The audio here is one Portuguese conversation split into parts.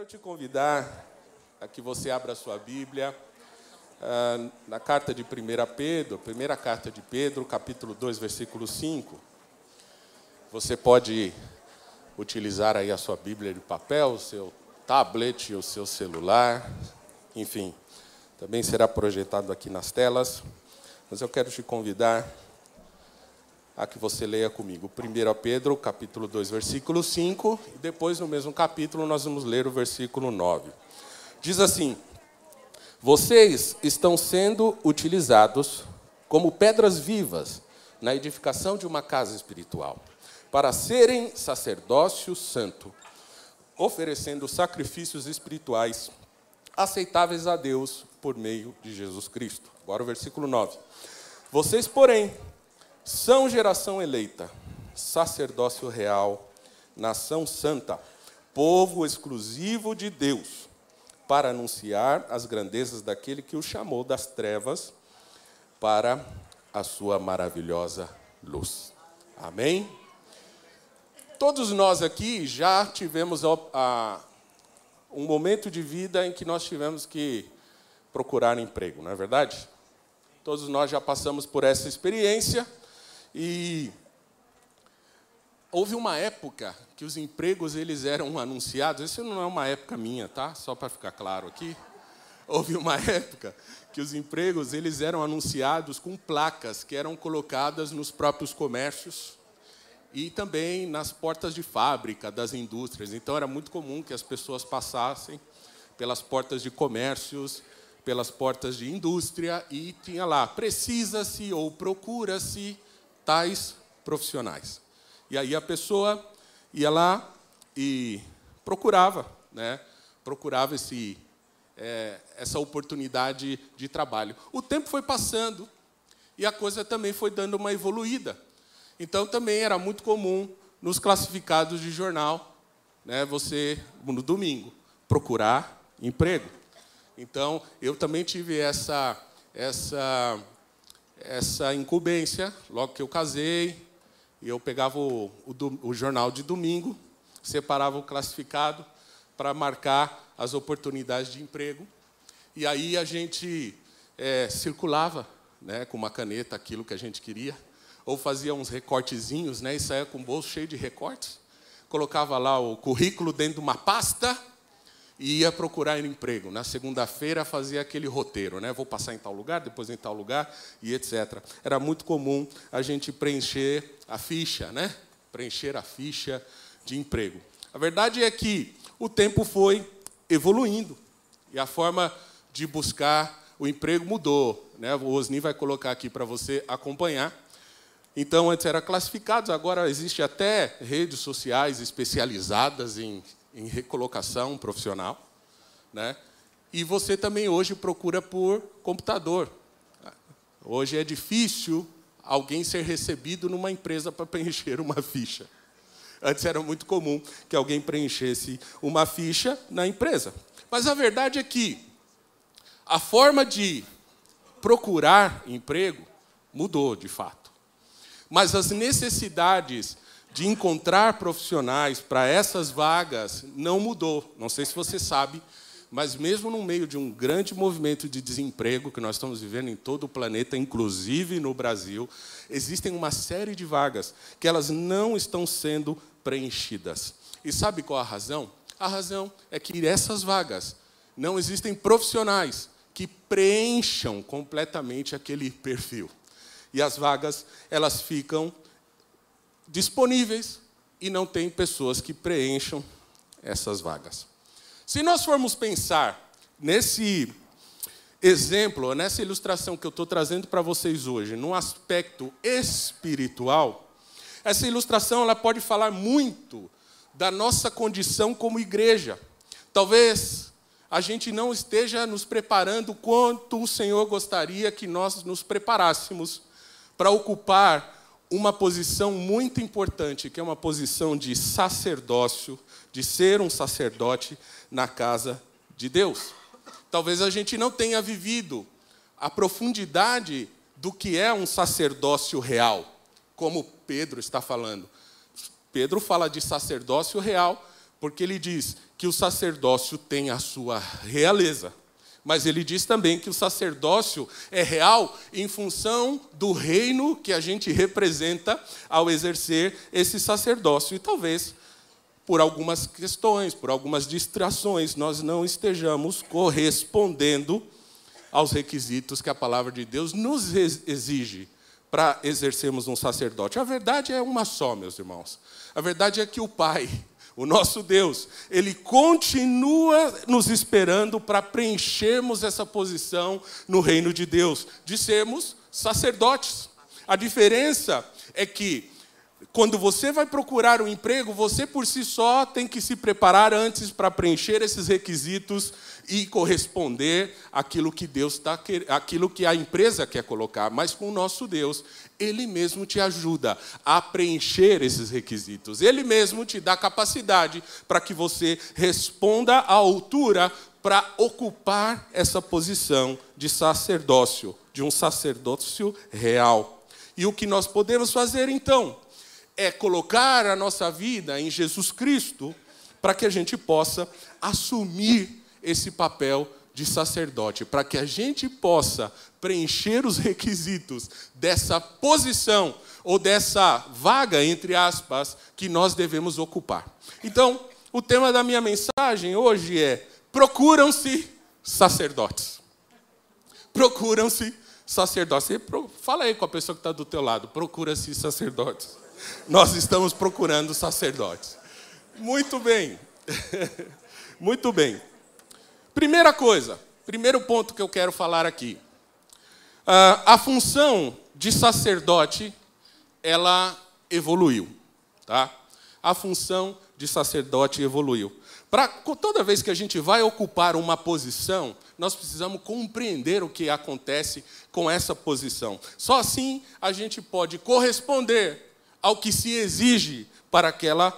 Quero te convidar a que você abra a sua Bíblia uh, na carta de 1 Pedro, primeira carta de Pedro, capítulo 2, versículo 5. Você pode utilizar aí a sua Bíblia de papel, o seu tablet, o seu celular, enfim, também será projetado aqui nas telas. Mas eu quero te convidar a que você leia comigo. 1 Pedro, capítulo 2, versículo 5, e depois no mesmo capítulo nós vamos ler o versículo 9. Diz assim: Vocês estão sendo utilizados como pedras vivas na edificação de uma casa espiritual para serem sacerdócio santo, oferecendo sacrifícios espirituais aceitáveis a Deus por meio de Jesus Cristo. Agora o versículo 9. Vocês, porém, são geração eleita, sacerdócio real, nação santa, povo exclusivo de Deus, para anunciar as grandezas daquele que o chamou das trevas para a sua maravilhosa luz. Amém? Todos nós aqui já tivemos a, a, um momento de vida em que nós tivemos que procurar emprego, não é verdade? Todos nós já passamos por essa experiência e houve uma época que os empregos eles eram anunciados. Isso não é uma época minha, tá? Só para ficar claro aqui. Houve uma época que os empregos eles eram anunciados com placas que eram colocadas nos próprios comércios e também nas portas de fábrica das indústrias. Então era muito comum que as pessoas passassem pelas portas de comércios, pelas portas de indústria e tinha lá precisa-se ou procura-se tais profissionais. E aí a pessoa ia lá e procurava, né? Procurava esse é, essa oportunidade de trabalho. O tempo foi passando e a coisa também foi dando uma evoluída. Então também era muito comum nos classificados de jornal, né, você no domingo procurar emprego. Então eu também tive essa essa essa incumbência logo que eu casei. E eu pegava o, o, o jornal de domingo, separava o classificado para marcar as oportunidades de emprego. E aí a gente é, circulava né, com uma caneta aquilo que a gente queria ou fazia uns recortezinhos, né, e saía com o bolso cheio de recortes, colocava lá o currículo dentro de uma pasta e ia procurar emprego. Na segunda-feira fazia aquele roteiro, né? Vou passar em tal lugar, depois em tal lugar e etc. Era muito comum a gente preencher a ficha, né? Preencher a ficha de emprego. A verdade é que o tempo foi evoluindo e a forma de buscar o emprego mudou, né? O Osni vai colocar aqui para você acompanhar. Então, antes era classificados, agora existe até redes sociais especializadas em, em recolocação profissional. Né? E você também hoje procura por computador. Hoje é difícil alguém ser recebido numa empresa para preencher uma ficha. Antes era muito comum que alguém preenchesse uma ficha na empresa. Mas a verdade é que a forma de procurar emprego mudou de fato. Mas as necessidades de encontrar profissionais para essas vagas não mudou. Não sei se você sabe, mas mesmo no meio de um grande movimento de desemprego que nós estamos vivendo em todo o planeta, inclusive no Brasil, existem uma série de vagas que elas não estão sendo preenchidas. E sabe qual a razão? A razão é que essas vagas não existem profissionais que preencham completamente aquele perfil e as vagas elas ficam disponíveis e não tem pessoas que preencham essas vagas. Se nós formos pensar nesse exemplo, nessa ilustração que eu estou trazendo para vocês hoje, num aspecto espiritual, essa ilustração ela pode falar muito da nossa condição como igreja, Talvez a gente não esteja nos preparando quanto o Senhor gostaria que nós nos preparássemos para ocupar uma posição muito importante, que é uma posição de sacerdócio, de ser um sacerdote na casa de Deus. Talvez a gente não tenha vivido a profundidade do que é um sacerdócio real, como Pedro está falando. Pedro fala de sacerdócio real porque ele diz que o sacerdócio tem a sua realeza. Mas ele diz também que o sacerdócio é real em função do reino que a gente representa ao exercer esse sacerdócio. E talvez, por algumas questões, por algumas distrações, nós não estejamos correspondendo aos requisitos que a palavra de Deus nos exige para exercermos um sacerdote. A verdade é uma só, meus irmãos. A verdade é que o Pai o nosso Deus, ele continua nos esperando para preenchermos essa posição no reino de Deus, de sermos sacerdotes. A diferença é que quando você vai procurar um emprego, você por si só tem que se preparar antes para preencher esses requisitos e corresponder àquilo que Deus está aquilo que a empresa quer colocar. Mas com o nosso Deus, Ele mesmo te ajuda a preencher esses requisitos. Ele mesmo te dá capacidade para que você responda à altura para ocupar essa posição de sacerdócio, de um sacerdócio real. E o que nós podemos fazer então é colocar a nossa vida em Jesus Cristo para que a gente possa assumir esse papel de sacerdote, para que a gente possa preencher os requisitos dessa posição ou dessa vaga, entre aspas, que nós devemos ocupar. Então, o tema da minha mensagem hoje é: procuram-se sacerdotes. Procuram-se sacerdotes. Fala aí com a pessoa que está do teu lado, procura-se sacerdotes. Nós estamos procurando sacerdotes. Muito bem. Muito bem. Primeira coisa, primeiro ponto que eu quero falar aqui. Uh, a função de sacerdote, ela evoluiu. Tá? A função de sacerdote evoluiu. Para toda vez que a gente vai ocupar uma posição, nós precisamos compreender o que acontece com essa posição. Só assim a gente pode corresponder ao que se exige para aquela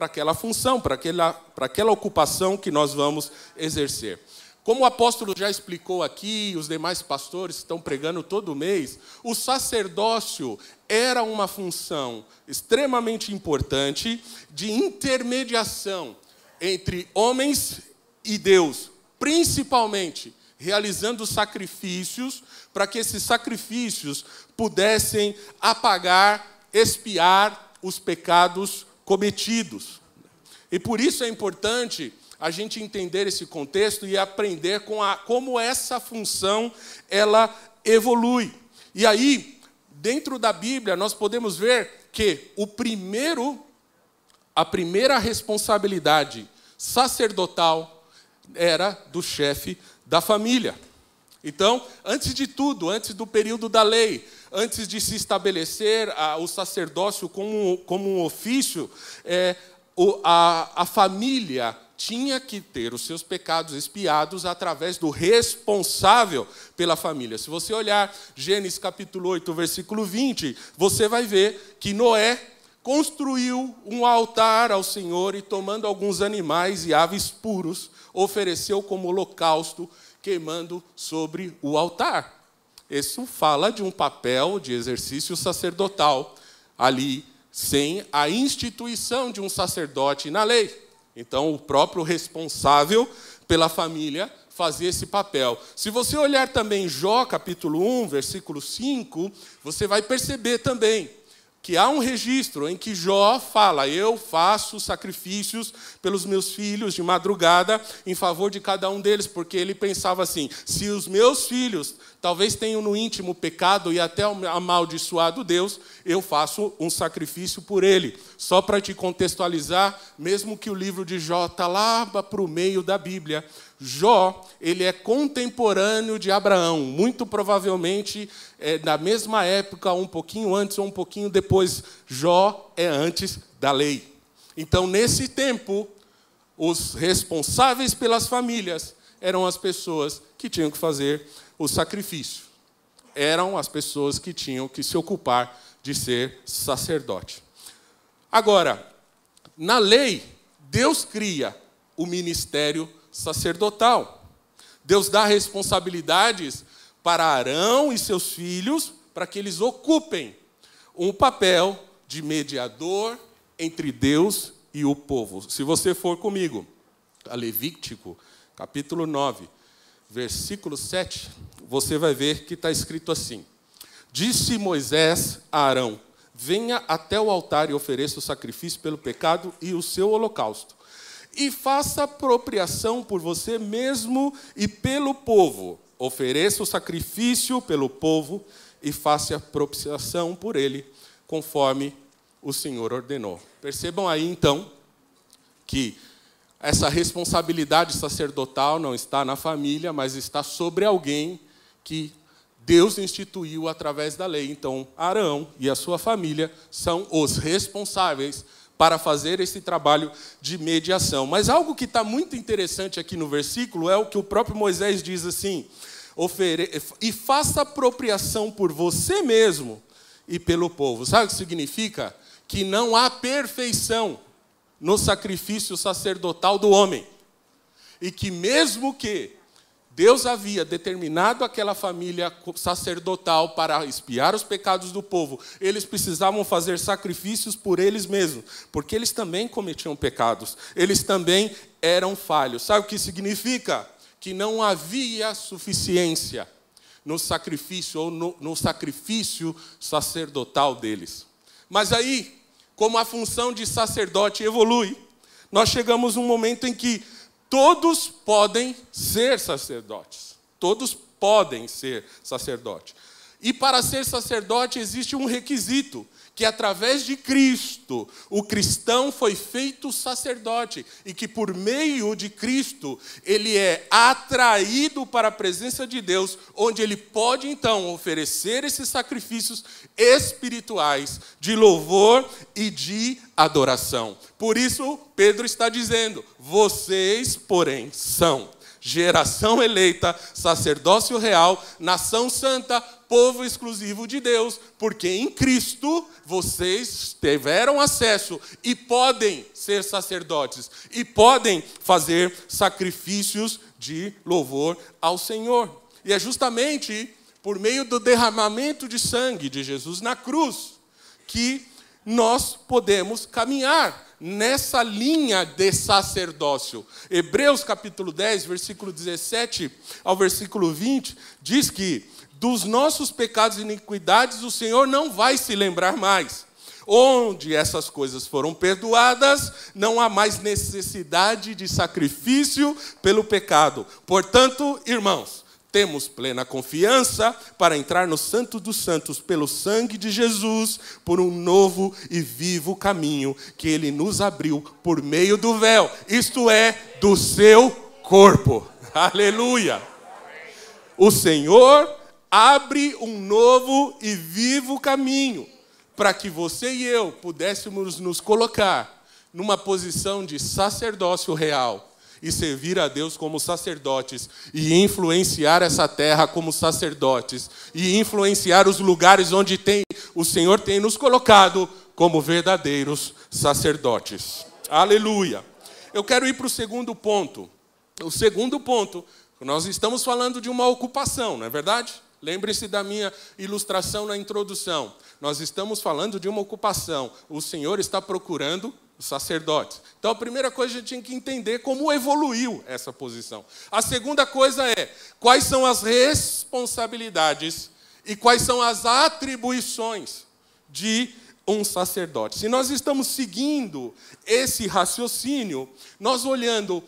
para aquela função, para aquela, para aquela ocupação que nós vamos exercer. Como o apóstolo já explicou aqui, os demais pastores estão pregando todo mês, o sacerdócio era uma função extremamente importante de intermediação entre homens e Deus, principalmente realizando sacrifícios para que esses sacrifícios pudessem apagar, expiar os pecados cometidos. E por isso é importante a gente entender esse contexto e aprender com a, como essa função ela evolui. E aí, dentro da Bíblia, nós podemos ver que o primeiro, a primeira responsabilidade sacerdotal era do chefe da família. Então, antes de tudo, antes do período da lei, antes de se estabelecer a, o sacerdócio como, como um ofício, é, o, a, a família tinha que ter os seus pecados expiados através do responsável pela família. Se você olhar Gênesis capítulo 8, versículo 20, você vai ver que Noé construiu um altar ao Senhor e, tomando alguns animais e aves puros, ofereceu como holocausto, queimando sobre o altar. Isso fala de um papel de exercício sacerdotal ali, sem a instituição de um sacerdote na lei. Então, o próprio responsável pela família fazia esse papel. Se você olhar também Jó, capítulo 1, versículo 5, você vai perceber também que há um registro em que Jó fala: Eu faço sacrifícios pelos meus filhos de madrugada em favor de cada um deles, porque ele pensava assim: se os meus filhos talvez tenham no íntimo pecado e até amaldiçoado Deus, eu faço um sacrifício por ele. Só para te contextualizar, mesmo que o livro de Jó está lá para o meio da Bíblia, Jó, ele é contemporâneo de Abraão, muito provavelmente é, da mesma época, um pouquinho antes ou um pouquinho depois. Jó é antes da lei. Então, nesse tempo, os responsáveis pelas famílias eram as pessoas que tinham que fazer o sacrifício. Eram as pessoas que tinham que se ocupar de ser sacerdote. Agora, na lei, Deus cria o ministério sacerdotal. Deus dá responsabilidades para Arão e seus filhos para que eles ocupem um papel de mediador entre Deus e o povo. Se você for comigo a Levítico, capítulo 9, versículo 7, você vai ver que está escrito assim: Disse Moisés a Arão: Venha até o altar e ofereça o sacrifício pelo pecado e o seu holocausto. E faça apropriação por você mesmo e pelo povo. Ofereça o sacrifício pelo povo e faça propiciação por ele, conforme o Senhor ordenou. Percebam aí então que essa responsabilidade sacerdotal não está na família, mas está sobre alguém que Deus instituiu através da lei. Então, Arão e a sua família são os responsáveis para fazer esse trabalho de mediação. Mas algo que está muito interessante aqui no versículo é o que o próprio Moisés diz assim: e faça apropriação por você mesmo e pelo povo. Sabe o que significa? Que não há perfeição no sacrifício sacerdotal do homem. E que, mesmo que Deus havia determinado aquela família sacerdotal para espiar os pecados do povo, eles precisavam fazer sacrifícios por eles mesmos, porque eles também cometiam pecados, eles também eram falhos. Sabe o que significa? Que não havia suficiência no sacrifício ou no, no sacrifício sacerdotal deles. Mas aí, como a função de sacerdote evolui, nós chegamos um momento em que todos podem ser sacerdotes. Todos podem ser sacerdote. E para ser sacerdote existe um requisito, que através de Cristo o cristão foi feito sacerdote e que por meio de Cristo ele é atraído para a presença de Deus, onde ele pode então oferecer esses sacrifícios espirituais de louvor e de adoração. Por isso, Pedro está dizendo: vocês, porém, são geração eleita, sacerdócio real, nação santa, povo exclusivo de Deus, porque em Cristo vocês tiveram acesso e podem ser sacerdotes e podem fazer sacrifícios de louvor ao Senhor. E é justamente por meio do derramamento de sangue de Jesus na cruz que nós podemos caminhar nessa linha de sacerdócio. Hebreus capítulo 10, versículo 17 ao versículo 20, diz que dos nossos pecados e iniquidades o Senhor não vai se lembrar mais. Onde essas coisas foram perdoadas, não há mais necessidade de sacrifício pelo pecado. Portanto, irmãos, temos plena confiança para entrar no Santo dos Santos pelo sangue de Jesus, por um novo e vivo caminho que ele nos abriu por meio do véu, isto é, do seu corpo. Aleluia! O Senhor abre um novo e vivo caminho para que você e eu pudéssemos nos colocar numa posição de sacerdócio real e servir a Deus como sacerdotes e influenciar essa terra como sacerdotes e influenciar os lugares onde tem o Senhor tem nos colocado como verdadeiros sacerdotes. Aleluia. Eu quero ir para o segundo ponto. O segundo ponto, nós estamos falando de uma ocupação, não é verdade? Lembre-se da minha ilustração na introdução. Nós estamos falando de uma ocupação. O Senhor está procurando os sacerdotes. Então a primeira coisa a gente tinha que entender como evoluiu essa posição. A segunda coisa é quais são as responsabilidades e quais são as atribuições de um sacerdote. Se nós estamos seguindo esse raciocínio, nós olhando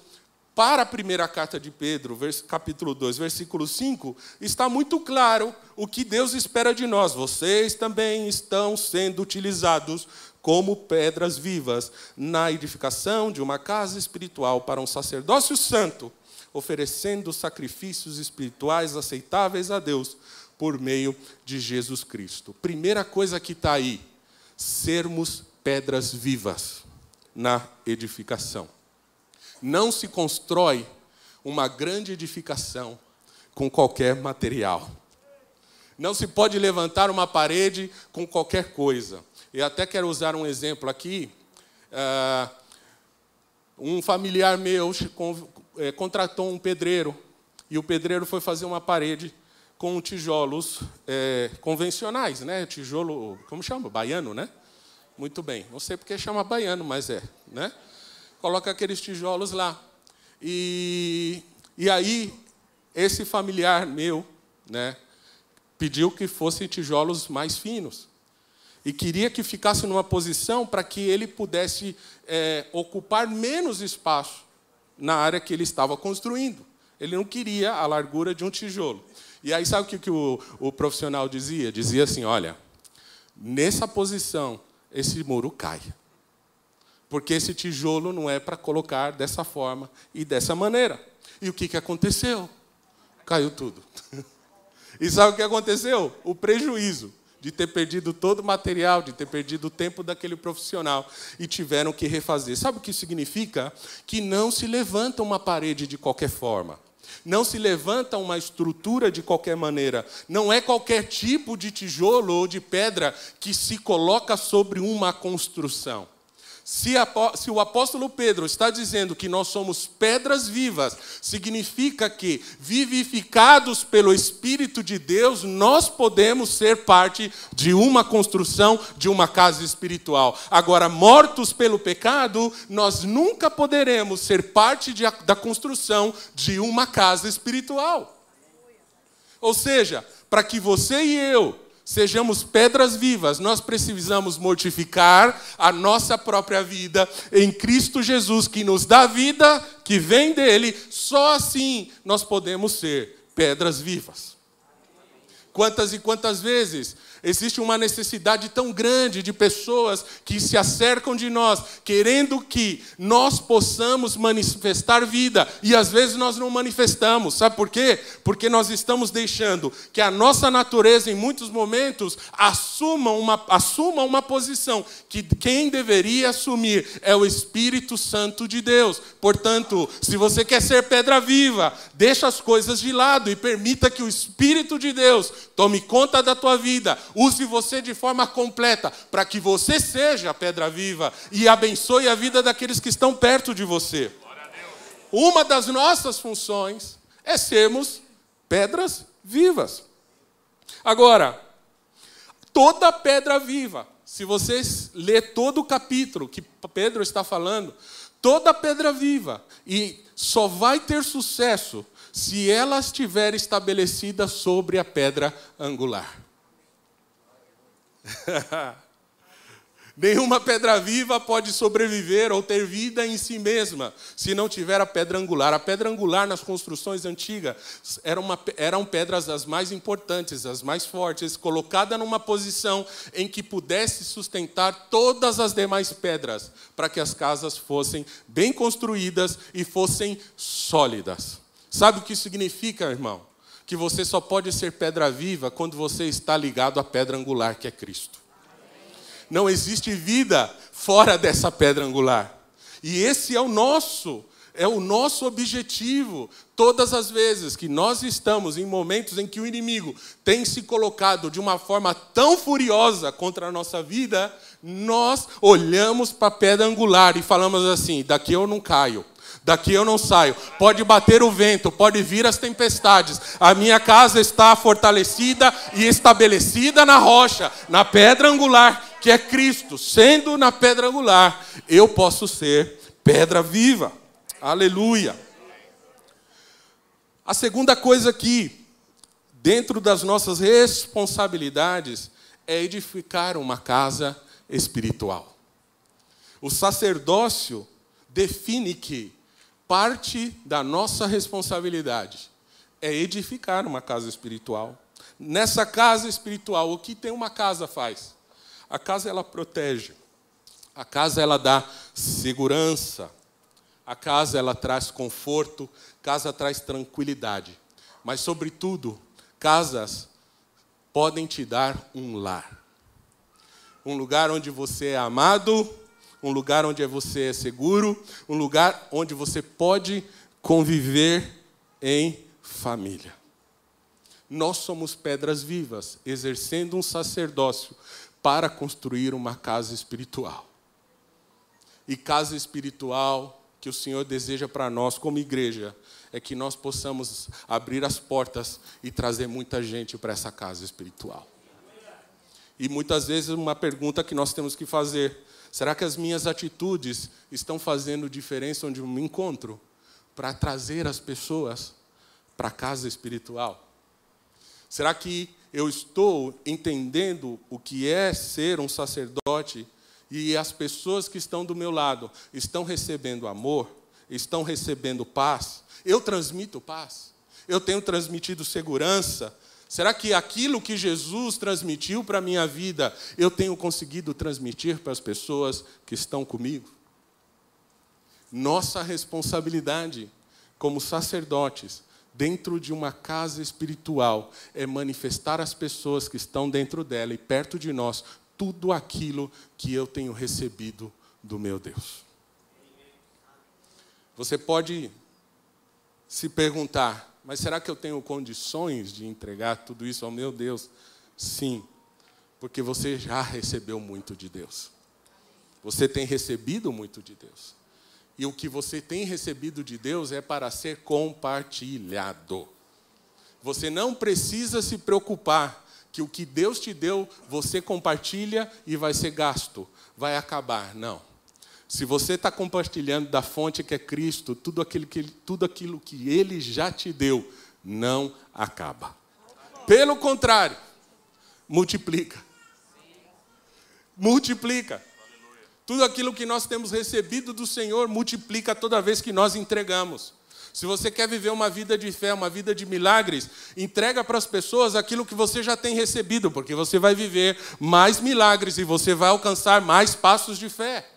para a primeira carta de Pedro, capítulo 2, versículo 5, está muito claro o que Deus espera de nós. Vocês também estão sendo utilizados como pedras vivas na edificação de uma casa espiritual para um sacerdócio santo, oferecendo sacrifícios espirituais aceitáveis a Deus por meio de Jesus Cristo. Primeira coisa que está aí, sermos pedras vivas na edificação. Não se constrói uma grande edificação com qualquer material. Não se pode levantar uma parede com qualquer coisa. Eu até quero usar um exemplo aqui. Uh, um familiar meu eh, contratou um pedreiro e o pedreiro foi fazer uma parede com tijolos é, convencionais, né? Tijolo, como chama? Baiano, né? Muito bem. Não sei porque chama baiano, mas é, né? Coloca aqueles tijolos lá. E, e aí, esse familiar meu, né? Pediu que fossem tijolos mais finos. E queria que ficasse numa posição para que ele pudesse é, ocupar menos espaço na área que ele estava construindo. Ele não queria a largura de um tijolo. E aí, sabe o que, que o, o profissional dizia? Dizia assim: olha, nessa posição, esse muro cai. Porque esse tijolo não é para colocar dessa forma e dessa maneira. E o que, que aconteceu? Caiu tudo. E sabe o que aconteceu? O prejuízo de ter perdido todo o material, de ter perdido o tempo daquele profissional e tiveram que refazer. Sabe o que significa? Que não se levanta uma parede de qualquer forma. Não se levanta uma estrutura de qualquer maneira. Não é qualquer tipo de tijolo ou de pedra que se coloca sobre uma construção. Se, o apóstolo Pedro está dizendo que nós somos pedras vivas, significa que, vivificados pelo Espírito de Deus, nós podemos ser parte de uma construção, de uma casa espiritual. Agora, mortos pelo pecado, nós nunca poderemos ser parte de, da construção de uma casa espiritual. Ou seja, para que você e eu sejamos pedras vivas, nós precisamos mortificar a nossa própria vida em Cristo Jesus, que nos dá vida, que vem dele, só assim nós podemos ser pedras vivas. Quantas e quantas vezes Existe uma necessidade tão grande de pessoas que se acercam de nós, querendo que nós possamos manifestar vida, e às vezes nós não manifestamos. Sabe por quê? Porque nós estamos deixando que a nossa natureza, em muitos momentos, assuma uma, assuma uma posição que quem deveria assumir é o Espírito Santo de Deus. Portanto, se você quer ser pedra viva, deixa as coisas de lado e permita que o Espírito de Deus tome conta da tua vida use você de forma completa, para que você seja a pedra viva e abençoe a vida daqueles que estão perto de você. Uma das nossas funções é sermos pedras vivas. Agora, toda pedra viva, se vocês ler todo o capítulo que Pedro está falando, toda pedra viva, e só vai ter sucesso se ela estiver estabelecida sobre a pedra angular. Nenhuma pedra viva pode sobreviver ou ter vida em si mesma se não tiver a pedra angular. A pedra angular nas construções antigas era uma, eram pedras as mais importantes, as mais fortes, colocada numa posição em que pudesse sustentar todas as demais pedras, para que as casas fossem bem construídas e fossem sólidas. Sabe o que significa, irmão? Que você só pode ser pedra viva quando você está ligado à pedra angular que é Cristo. Não existe vida fora dessa pedra angular. E esse é o nosso, é o nosso objetivo. Todas as vezes que nós estamos em momentos em que o inimigo tem se colocado de uma forma tão furiosa contra a nossa vida, nós olhamos para a pedra angular e falamos assim: daqui eu não caio. Daqui eu não saio. Pode bater o vento, pode vir as tempestades. A minha casa está fortalecida e estabelecida na rocha, na pedra angular, que é Cristo. Sendo na pedra angular, eu posso ser pedra viva. Aleluia. A segunda coisa aqui, dentro das nossas responsabilidades, é edificar uma casa espiritual. O sacerdócio define que parte da nossa responsabilidade é edificar uma casa espiritual. Nessa casa espiritual, o que tem uma casa faz? A casa ela protege. A casa ela dá segurança. A casa ela traz conforto, casa traz tranquilidade. Mas sobretudo, casas podem te dar um lar. Um lugar onde você é amado, um lugar onde você é seguro, um lugar onde você pode conviver em família. Nós somos pedras vivas, exercendo um sacerdócio para construir uma casa espiritual. E casa espiritual que o Senhor deseja para nós como igreja é que nós possamos abrir as portas e trazer muita gente para essa casa espiritual. E muitas vezes uma pergunta que nós temos que fazer: será que as minhas atitudes estão fazendo diferença onde eu me encontro para trazer as pessoas para a casa espiritual? Será que eu estou entendendo o que é ser um sacerdote e as pessoas que estão do meu lado estão recebendo amor, estão recebendo paz? Eu transmito paz. Eu tenho transmitido segurança. Será que aquilo que Jesus transmitiu para a minha vida, eu tenho conseguido transmitir para as pessoas que estão comigo? Nossa responsabilidade como sacerdotes dentro de uma casa espiritual é manifestar às pessoas que estão dentro dela e perto de nós tudo aquilo que eu tenho recebido do meu Deus. Você pode se perguntar, mas será que eu tenho condições de entregar tudo isso ao meu Deus? Sim, porque você já recebeu muito de Deus. Você tem recebido muito de Deus. E o que você tem recebido de Deus é para ser compartilhado. Você não precisa se preocupar que o que Deus te deu, você compartilha e vai ser gasto, vai acabar. Não. Se você está compartilhando da fonte que é Cristo, tudo aquilo que, tudo aquilo que Ele já te deu, não acaba. Pelo contrário, multiplica. Multiplica. Tudo aquilo que nós temos recebido do Senhor multiplica toda vez que nós entregamos. Se você quer viver uma vida de fé, uma vida de milagres, entrega para as pessoas aquilo que você já tem recebido, porque você vai viver mais milagres e você vai alcançar mais passos de fé.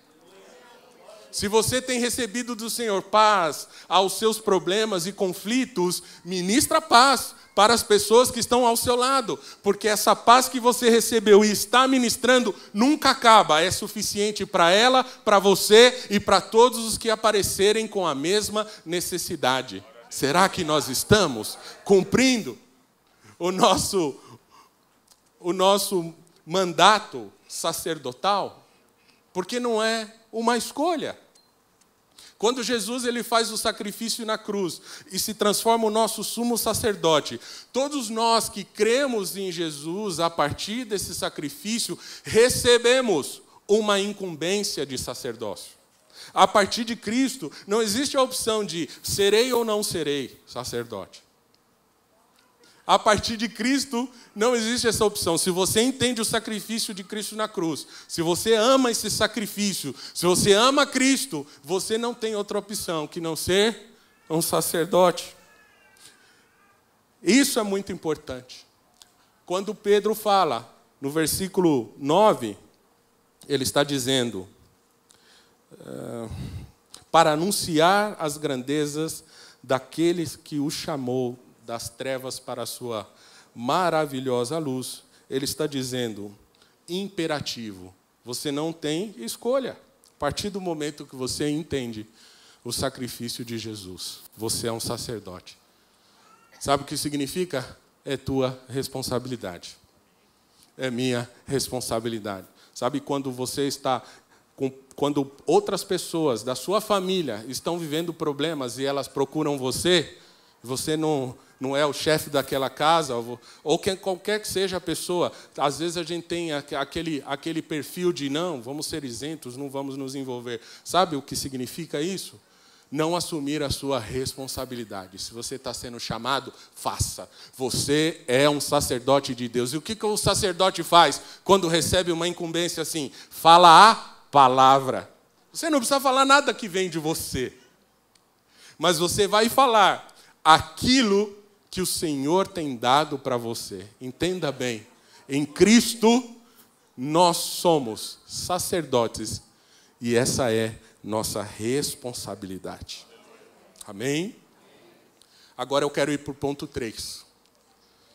Se você tem recebido do Senhor paz aos seus problemas e conflitos, ministra paz para as pessoas que estão ao seu lado, porque essa paz que você recebeu e está ministrando nunca acaba, é suficiente para ela, para você e para todos os que aparecerem com a mesma necessidade. Será que nós estamos cumprindo o nosso o nosso mandato sacerdotal? Porque não é uma escolha. Quando Jesus ele faz o sacrifício na cruz e se transforma o nosso sumo sacerdote, todos nós que cremos em Jesus a partir desse sacrifício recebemos uma incumbência de sacerdócio. A partir de Cristo não existe a opção de serei ou não serei sacerdote a partir de Cristo, não existe essa opção. Se você entende o sacrifício de Cristo na cruz, se você ama esse sacrifício, se você ama Cristo, você não tem outra opção que não ser um sacerdote. Isso é muito importante. Quando Pedro fala, no versículo 9, ele está dizendo: uh, para anunciar as grandezas daqueles que o chamou das trevas para a sua maravilhosa luz, ele está dizendo imperativo. Você não tem escolha. A partir do momento que você entende o sacrifício de Jesus, você é um sacerdote. Sabe o que significa? É tua responsabilidade. É minha responsabilidade. Sabe quando você está com, quando outras pessoas da sua família estão vivendo problemas e elas procuram você, você não não é o chefe daquela casa, ou quem, qualquer que seja a pessoa. Às vezes a gente tem aquele, aquele perfil de não, vamos ser isentos, não vamos nos envolver. Sabe o que significa isso? Não assumir a sua responsabilidade. Se você está sendo chamado, faça. Você é um sacerdote de Deus. E o que, que o sacerdote faz quando recebe uma incumbência assim? Fala a palavra. Você não precisa falar nada que vem de você. Mas você vai falar aquilo que o Senhor tem dado para você. Entenda bem, em Cristo nós somos sacerdotes e essa é nossa responsabilidade. Amém? Agora eu quero ir para o ponto 3.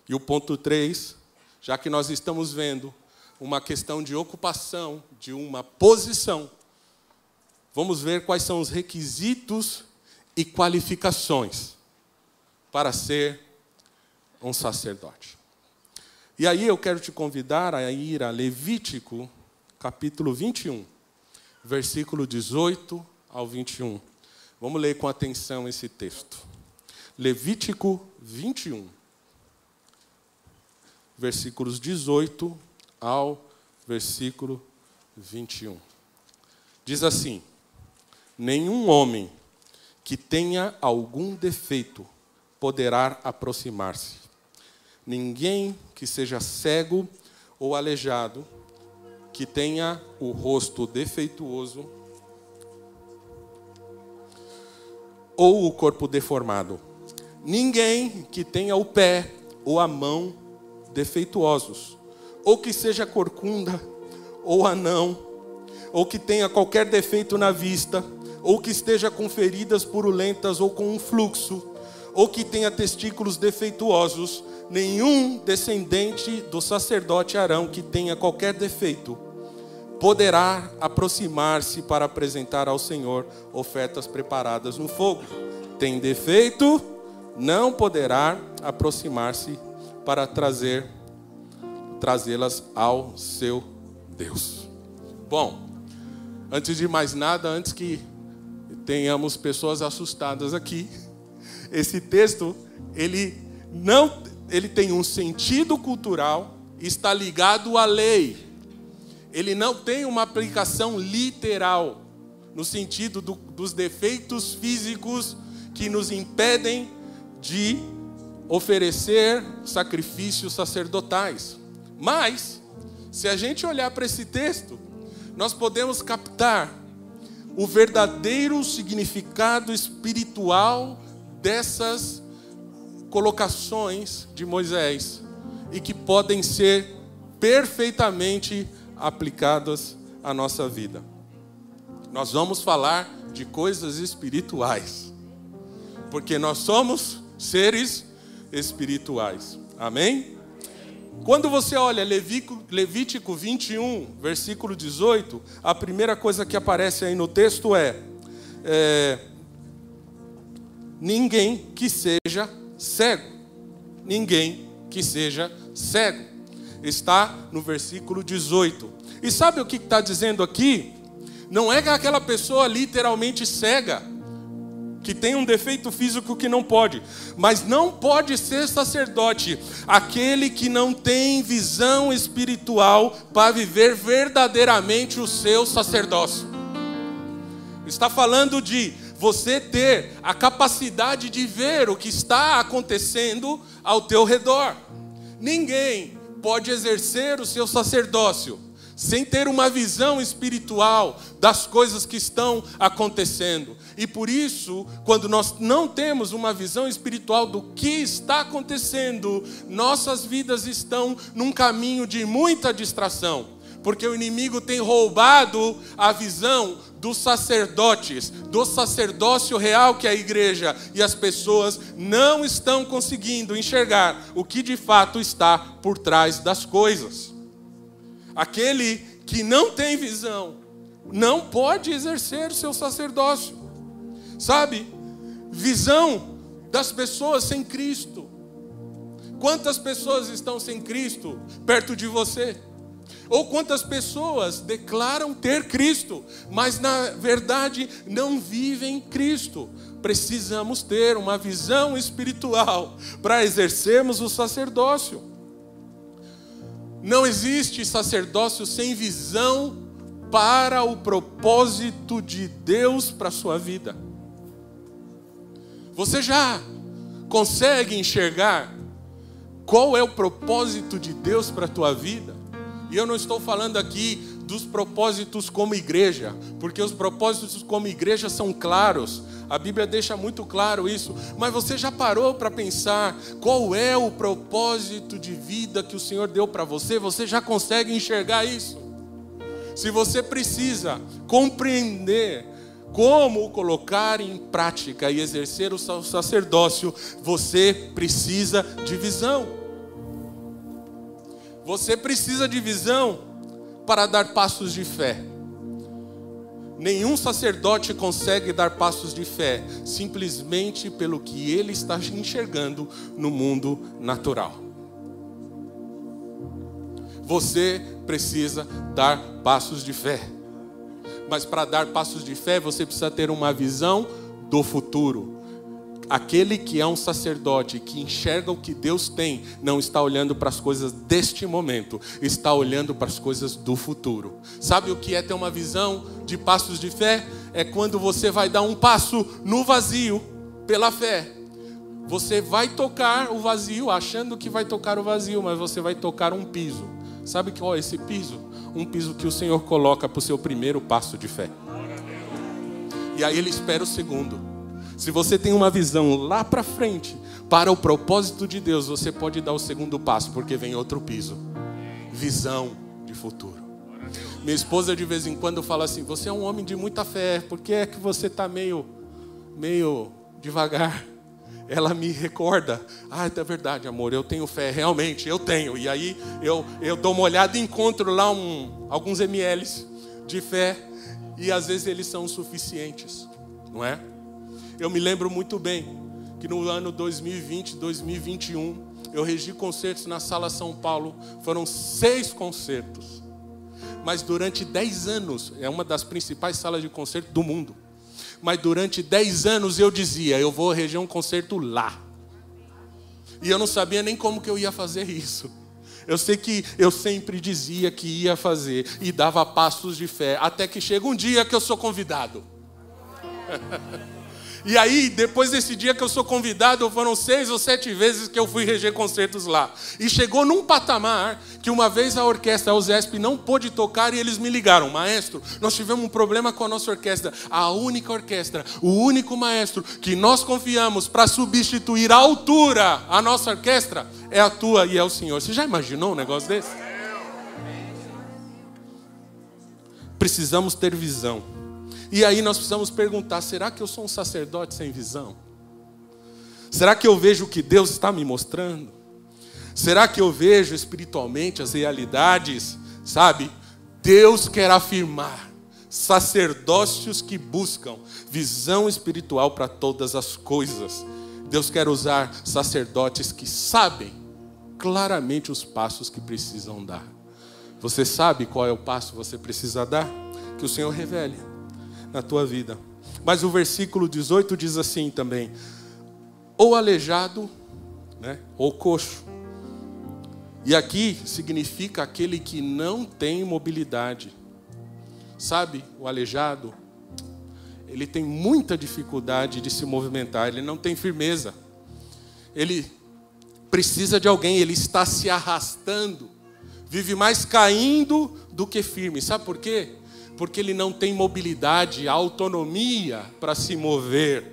E o ponto 3, já que nós estamos vendo uma questão de ocupação, de uma posição, vamos ver quais são os requisitos e qualificações para ser um sacerdote. E aí eu quero te convidar a ir a Levítico, capítulo 21, versículo 18 ao 21. Vamos ler com atenção esse texto. Levítico 21, versículos 18 ao versículo 21. Diz assim: Nenhum homem que tenha algum defeito poderá aproximar-se. Ninguém que seja cego ou aleijado, que tenha o rosto defeituoso ou o corpo deformado. Ninguém que tenha o pé ou a mão defeituosos, ou que seja corcunda ou anão, ou que tenha qualquer defeito na vista, ou que esteja com feridas purulentas ou com um fluxo, ou que tenha testículos defeituosos, nenhum descendente do sacerdote Arão que tenha qualquer defeito poderá aproximar-se para apresentar ao Senhor ofertas preparadas no fogo. Tem defeito, não poderá aproximar-se para trazer trazê-las ao seu Deus. Bom, antes de mais nada, antes que tenhamos pessoas assustadas aqui. Esse texto, ele não, ele tem um sentido cultural, está ligado à lei. Ele não tem uma aplicação literal no sentido do, dos defeitos físicos que nos impedem de oferecer sacrifícios sacerdotais. Mas, se a gente olhar para esse texto, nós podemos captar o verdadeiro significado espiritual dessas colocações de Moisés e que podem ser perfeitamente aplicadas à nossa vida. Nós vamos falar de coisas espirituais, porque nós somos seres espirituais. Amém? Quando você olha Levítico 21, versículo 18, a primeira coisa que aparece aí no texto é, é ninguém que seja cego. Ninguém que seja cego. Está no versículo 18. E sabe o que está dizendo aqui? Não é que aquela pessoa literalmente cega que tem um defeito físico que não pode, mas não pode ser sacerdote aquele que não tem visão espiritual para viver verdadeiramente o seu sacerdócio. Está falando de você ter a capacidade de ver o que está acontecendo ao teu redor. Ninguém pode exercer o seu sacerdócio sem ter uma visão espiritual das coisas que estão acontecendo. E por isso, quando nós não temos uma visão espiritual do que está acontecendo, nossas vidas estão num caminho de muita distração, porque o inimigo tem roubado a visão dos sacerdotes, do sacerdócio real que é a igreja, e as pessoas não estão conseguindo enxergar o que de fato está por trás das coisas. Aquele que não tem visão não pode exercer seu sacerdócio. Sabe? Visão das pessoas sem Cristo. Quantas pessoas estão sem Cristo perto de você? Ou quantas pessoas declaram ter Cristo, mas na verdade não vivem Cristo? Precisamos ter uma visão espiritual para exercermos o sacerdócio. Não existe sacerdócio sem visão para o propósito de Deus para a sua vida. Você já consegue enxergar qual é o propósito de Deus para a tua vida? E eu não estou falando aqui dos propósitos como igreja, porque os propósitos como igreja são claros. A Bíblia deixa muito claro isso. Mas você já parou para pensar qual é o propósito de vida que o Senhor deu para você? Você já consegue enxergar isso? Se você precisa compreender como colocar em prática e exercer o seu sacerdócio, você precisa de visão. Você precisa de visão para dar passos de fé. Nenhum sacerdote consegue dar passos de fé simplesmente pelo que ele está enxergando no mundo natural. Você precisa dar passos de fé. Mas para dar passos de fé, você precisa ter uma visão do futuro. Aquele que é um sacerdote, que enxerga o que Deus tem, não está olhando para as coisas deste momento, está olhando para as coisas do futuro. Sabe o que é ter uma visão de passos de fé? É quando você vai dar um passo no vazio pela fé. Você vai tocar o vazio, achando que vai tocar o vazio, mas você vai tocar um piso. Sabe qual é esse piso? Um piso que o Senhor coloca para o seu primeiro passo de fé. E aí ele espera o segundo. Se você tem uma visão lá para frente, para o propósito de Deus, você pode dar o segundo passo, porque vem outro piso. Visão de futuro. Minha esposa de vez em quando fala assim: "Você é um homem de muita fé, por que é que você está meio meio devagar?" Ela me recorda: "Ah, é verdade, amor, eu tenho fé, realmente, eu tenho". E aí eu eu dou uma olhada e encontro lá um, alguns ml de fé e às vezes eles são suficientes, não é? Eu me lembro muito bem que no ano 2020, 2021, eu regi concertos na Sala São Paulo. Foram seis concertos. Mas durante dez anos, é uma das principais salas de concerto do mundo. Mas durante dez anos eu dizia, eu vou reger um concerto lá. E eu não sabia nem como que eu ia fazer isso. Eu sei que eu sempre dizia que ia fazer e dava passos de fé, até que chega um dia que eu sou convidado. E aí, depois desse dia que eu sou convidado, foram seis ou sete vezes que eu fui reger concertos lá. E chegou num patamar que uma vez a orquestra, a USESP, não pôde tocar e eles me ligaram. Maestro, nós tivemos um problema com a nossa orquestra. A única orquestra, o único maestro que nós confiamos para substituir a altura a nossa orquestra é a tua e é o Senhor. Você já imaginou um negócio desse? Precisamos ter visão. E aí nós precisamos perguntar: será que eu sou um sacerdote sem visão? Será que eu vejo o que Deus está me mostrando? Será que eu vejo espiritualmente as realidades? Sabe? Deus quer afirmar sacerdócios que buscam visão espiritual para todas as coisas. Deus quer usar sacerdotes que sabem claramente os passos que precisam dar. Você sabe qual é o passo que você precisa dar? Que o Senhor revele na tua vida. Mas o versículo 18 diz assim também: ou aleijado, né, ou coxo. E aqui significa aquele que não tem mobilidade. Sabe, o aleijado, ele tem muita dificuldade de se movimentar, ele não tem firmeza. Ele precisa de alguém, ele está se arrastando, vive mais caindo do que firme. Sabe por quê? Porque ele não tem mobilidade, autonomia para se mover.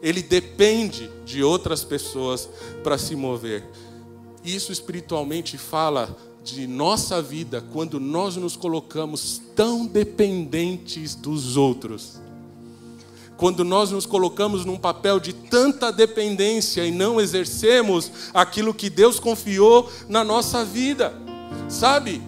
Ele depende de outras pessoas para se mover. Isso espiritualmente fala de nossa vida quando nós nos colocamos tão dependentes dos outros. Quando nós nos colocamos num papel de tanta dependência e não exercemos aquilo que Deus confiou na nossa vida. Sabe?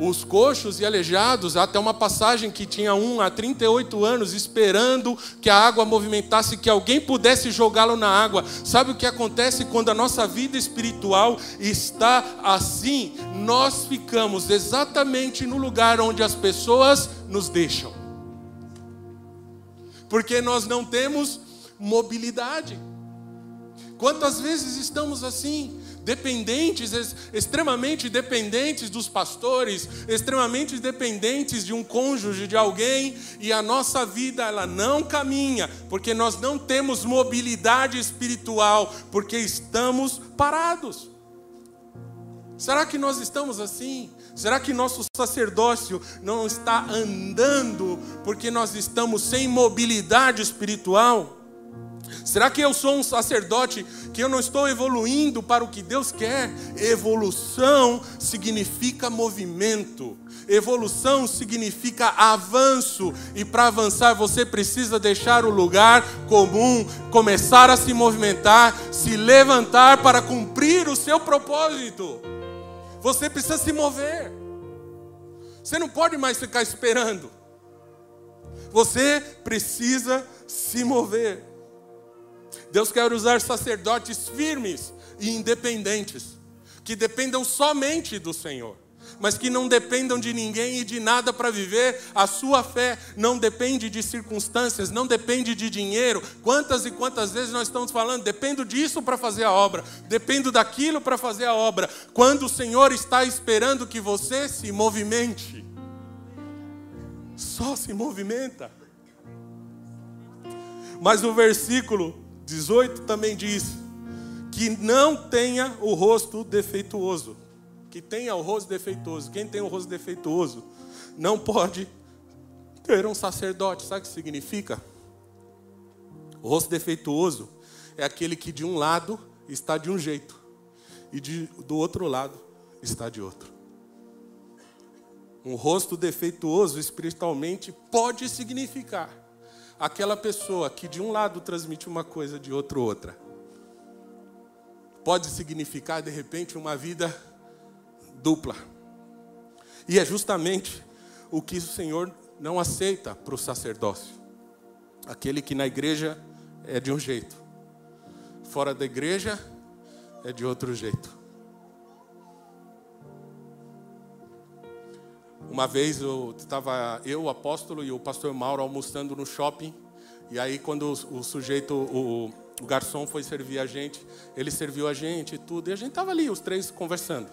Os coxos e aleijados, até uma passagem que tinha um há 38 anos esperando que a água movimentasse, que alguém pudesse jogá-lo na água. Sabe o que acontece quando a nossa vida espiritual está assim? Nós ficamos exatamente no lugar onde as pessoas nos deixam. Porque nós não temos mobilidade. Quantas vezes estamos assim? Dependentes, extremamente dependentes dos pastores, extremamente dependentes de um cônjuge, de alguém, e a nossa vida ela não caminha, porque nós não temos mobilidade espiritual, porque estamos parados. Será que nós estamos assim? Será que nosso sacerdócio não está andando porque nós estamos sem mobilidade espiritual? Será que eu sou um sacerdote que eu não estou evoluindo para o que Deus quer? Evolução significa movimento. Evolução significa avanço, e para avançar você precisa deixar o lugar comum, começar a se movimentar, se levantar para cumprir o seu propósito. Você precisa se mover. Você não pode mais ficar esperando. Você precisa se mover. Deus quer usar sacerdotes firmes e independentes, que dependam somente do Senhor mas que não dependam de ninguém e de nada para viver. A sua fé não depende de circunstâncias, não depende de dinheiro. Quantas e quantas vezes nós estamos falando, dependo disso para fazer a obra, dependo daquilo para fazer a obra, quando o Senhor está esperando que você se movimente. Só se movimenta. Mas o versículo 18 também diz: que não tenha o rosto defeituoso que tenha o rosto defeituoso. Quem tem o rosto defeituoso não pode ter um sacerdote. Sabe o que significa? O rosto defeituoso é aquele que de um lado está de um jeito e de, do outro lado está de outro. Um rosto defeituoso espiritualmente pode significar aquela pessoa que de um lado transmite uma coisa, de outro outra. Pode significar de repente uma vida dupla. E é justamente o que o Senhor não aceita para o sacerdócio. Aquele que na igreja é de um jeito, fora da igreja é de outro jeito. Uma vez eu estava eu, o apóstolo e o pastor Mauro almoçando no shopping, e aí quando o, o sujeito, o, o garçom foi servir a gente, ele serviu a gente e tudo, e a gente estava ali, os três conversando.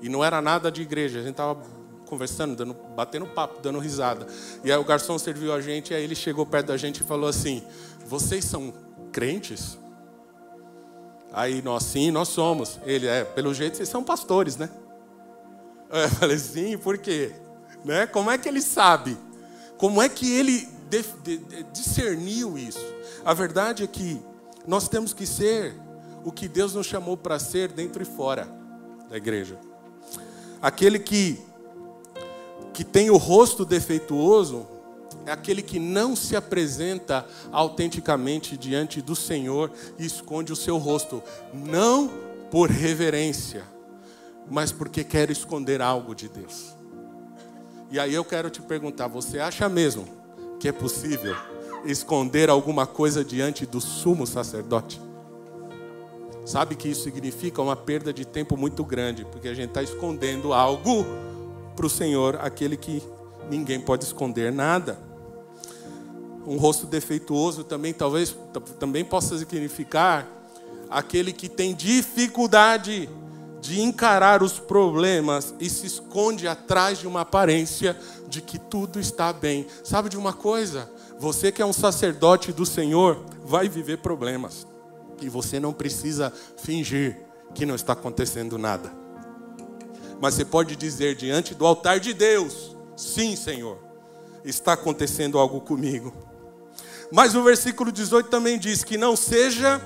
E não era nada de igreja, a gente estava conversando, dando, batendo papo, dando risada. E aí o garçom serviu a gente, e aí ele chegou perto da gente e falou assim: Vocês são crentes? Aí nós, sim, nós somos. Ele, é, pelo jeito vocês são pastores, né? Eu falei, sim, por quê? Né? Como é que ele sabe? Como é que ele de, de, de, discerniu isso? A verdade é que nós temos que ser o que Deus nos chamou para ser dentro e fora da igreja. Aquele que, que tem o rosto defeituoso é aquele que não se apresenta autenticamente diante do Senhor e esconde o seu rosto, não por reverência, mas porque quer esconder algo de Deus. E aí eu quero te perguntar: você acha mesmo que é possível esconder alguma coisa diante do sumo sacerdote? Sabe que isso significa uma perda de tempo muito grande, porque a gente está escondendo algo para o Senhor, aquele que ninguém pode esconder nada. Um rosto defeituoso também talvez também possa significar aquele que tem dificuldade de encarar os problemas e se esconde atrás de uma aparência de que tudo está bem. Sabe de uma coisa? Você que é um sacerdote do Senhor vai viver problemas. E você não precisa fingir que não está acontecendo nada. Mas você pode dizer diante do altar de Deus: Sim, Senhor, está acontecendo algo comigo. Mas o versículo 18 também diz que não seja